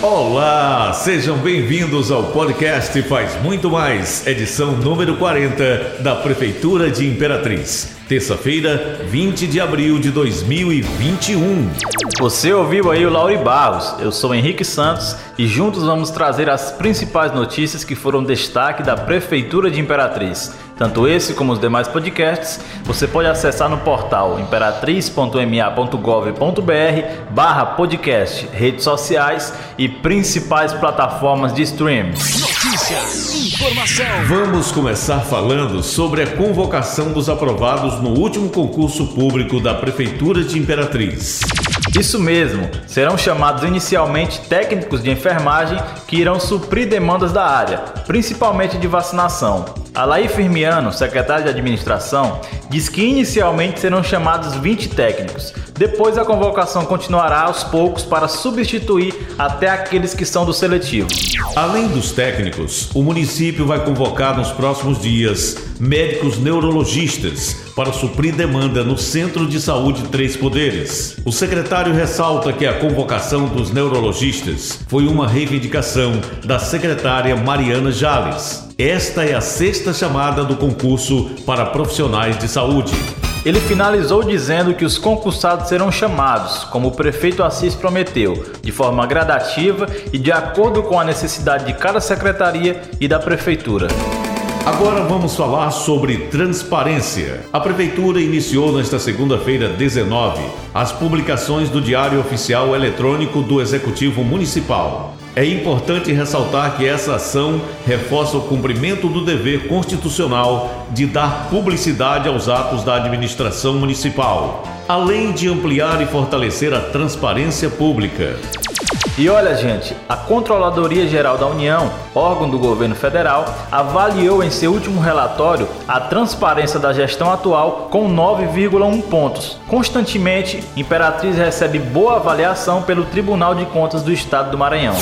Olá, sejam bem-vindos ao podcast Faz Muito Mais, edição número 40 da Prefeitura de Imperatriz. Terça-feira, 20 de abril de 2021. Você ouviu aí o Lauri Barros, eu sou Henrique Santos e juntos vamos trazer as principais notícias que foram destaque da Prefeitura de Imperatriz. Tanto esse como os demais podcasts você pode acessar no portal imperatriz.ma.gov.br barra podcast, redes sociais e principais plataformas de streaming. Notícia, informação. Vamos começar falando sobre a convocação dos aprovados no último concurso público da Prefeitura de Imperatriz. Isso mesmo, serão chamados inicialmente técnicos de enfermagem que irão suprir demandas da área, principalmente de vacinação. Alaí Firmiano, secretário de administração, diz que inicialmente serão chamados 20 técnicos. Depois a convocação continuará aos poucos para substituir até aqueles que são do seletivo. Além dos técnicos, o município vai convocar nos próximos dias médicos neurologistas para suprir demanda no Centro de Saúde Três Poderes. O secretário ressalta que a convocação dos neurologistas foi uma reivindicação da secretária Mariana Jales. Esta é a sexta chamada do concurso para profissionais de saúde. Ele finalizou dizendo que os concursados serão chamados, como o prefeito Assis prometeu, de forma gradativa e de acordo com a necessidade de cada secretaria e da prefeitura. Agora vamos falar sobre transparência. A Prefeitura iniciou nesta segunda-feira 19 as publicações do Diário Oficial Eletrônico do Executivo Municipal. É importante ressaltar que essa ação reforça o cumprimento do dever constitucional de dar publicidade aos atos da administração municipal, além de ampliar e fortalecer a transparência pública. E olha, gente, a Controladoria Geral da União, órgão do governo federal, avaliou em seu último relatório a transparência da gestão atual com 9,1 pontos. Constantemente, Imperatriz recebe boa avaliação pelo Tribunal de Contas do Estado do Maranhão.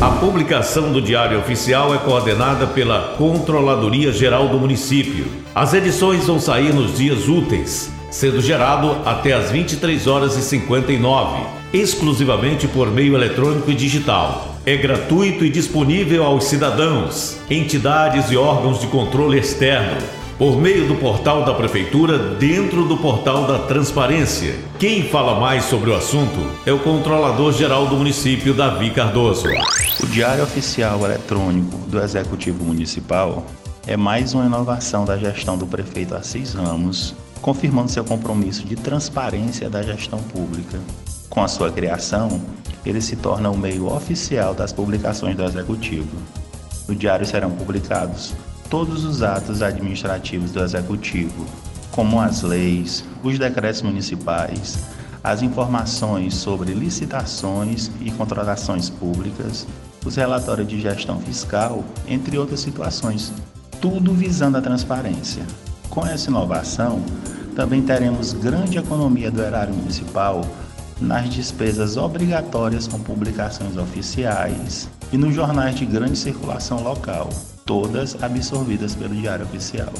A publicação do Diário Oficial é coordenada pela Controladoria Geral do município. As edições vão sair nos dias úteis, sendo gerado até às 23 horas e 59 exclusivamente por meio eletrônico e digital. É gratuito e disponível aos cidadãos, entidades e órgãos de controle externo, por meio do portal da Prefeitura dentro do portal da Transparência. Quem fala mais sobre o assunto é o Controlador Geral do município, Davi Cardoso. O Diário Oficial Eletrônico do Executivo Municipal é mais uma inovação da gestão do prefeito Assis Ramos, confirmando seu compromisso de transparência da gestão pública. Com a sua criação, ele se torna o meio oficial das publicações do Executivo. No diário serão publicados todos os atos administrativos do Executivo, como as leis, os decretos municipais, as informações sobre licitações e contratações públicas, os relatórios de gestão fiscal, entre outras situações, tudo visando a transparência. Com essa inovação, também teremos grande economia do erário municipal nas despesas obrigatórias com publicações oficiais e nos jornais de grande circulação local, todas absorvidas pelo Diário Oficial.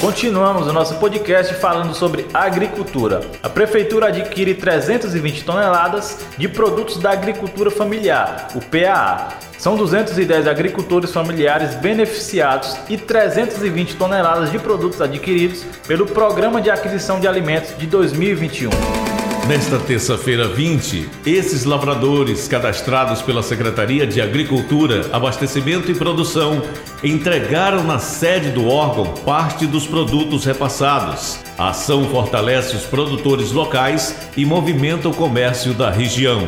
Continuamos o nosso podcast falando sobre agricultura. A prefeitura adquire 320 toneladas de produtos da agricultura familiar, o PAA. São 210 agricultores familiares beneficiados e 320 toneladas de produtos adquiridos pelo Programa de Aquisição de Alimentos de 2021. Nesta terça-feira 20, esses lavradores cadastrados pela Secretaria de Agricultura, Abastecimento e Produção entregaram na sede do órgão parte dos produtos repassados. A ação fortalece os produtores locais e movimenta o comércio da região.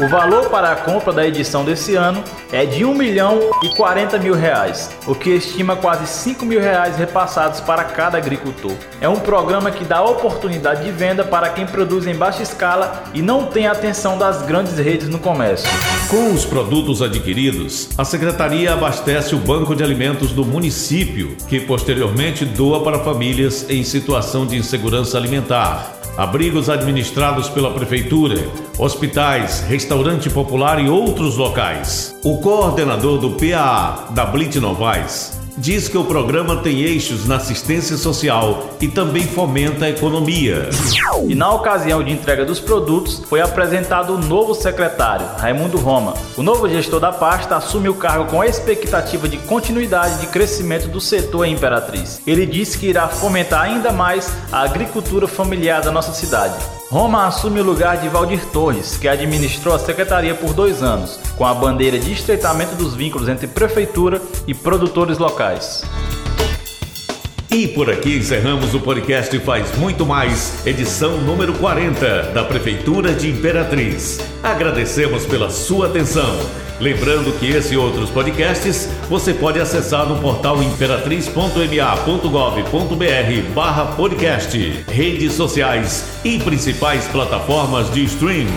O valor para a compra da edição desse ano é de 1 milhão e 40 mil reais, o que estima quase 5 mil reais repassados para cada agricultor. É um programa que dá oportunidade de venda para quem produz em baixa escala e não tem atenção das grandes redes no comércio. Com os produtos adquiridos, a Secretaria abastece o banco de alimentos do município, que posteriormente doa para famílias em situação de insegurança alimentar abrigos administrados pela prefeitura, hospitais, restaurante popular e outros locais. O coordenador do PAA da Blitz Novaes diz que o programa tem eixos na assistência social e também fomenta a economia. E na ocasião de entrega dos produtos, foi apresentado o novo secretário, Raimundo Roma. O novo gestor da pasta assume o cargo com a expectativa de continuidade de crescimento do setor em Imperatriz. Ele disse que irá fomentar ainda mais a agricultura familiar da nossa cidade. Roma assume o lugar de Valdir Torres, que administrou a secretaria por dois anos, com a bandeira de estreitamento dos vínculos entre prefeitura e produtores locais. E por aqui encerramos o podcast Faz Muito Mais, edição número 40, da Prefeitura de Imperatriz. Agradecemos pela sua atenção. Lembrando que esse e outros podcasts você pode acessar no portal imperatriz.ma.gov.br barra podcast, redes sociais e principais plataformas de streaming.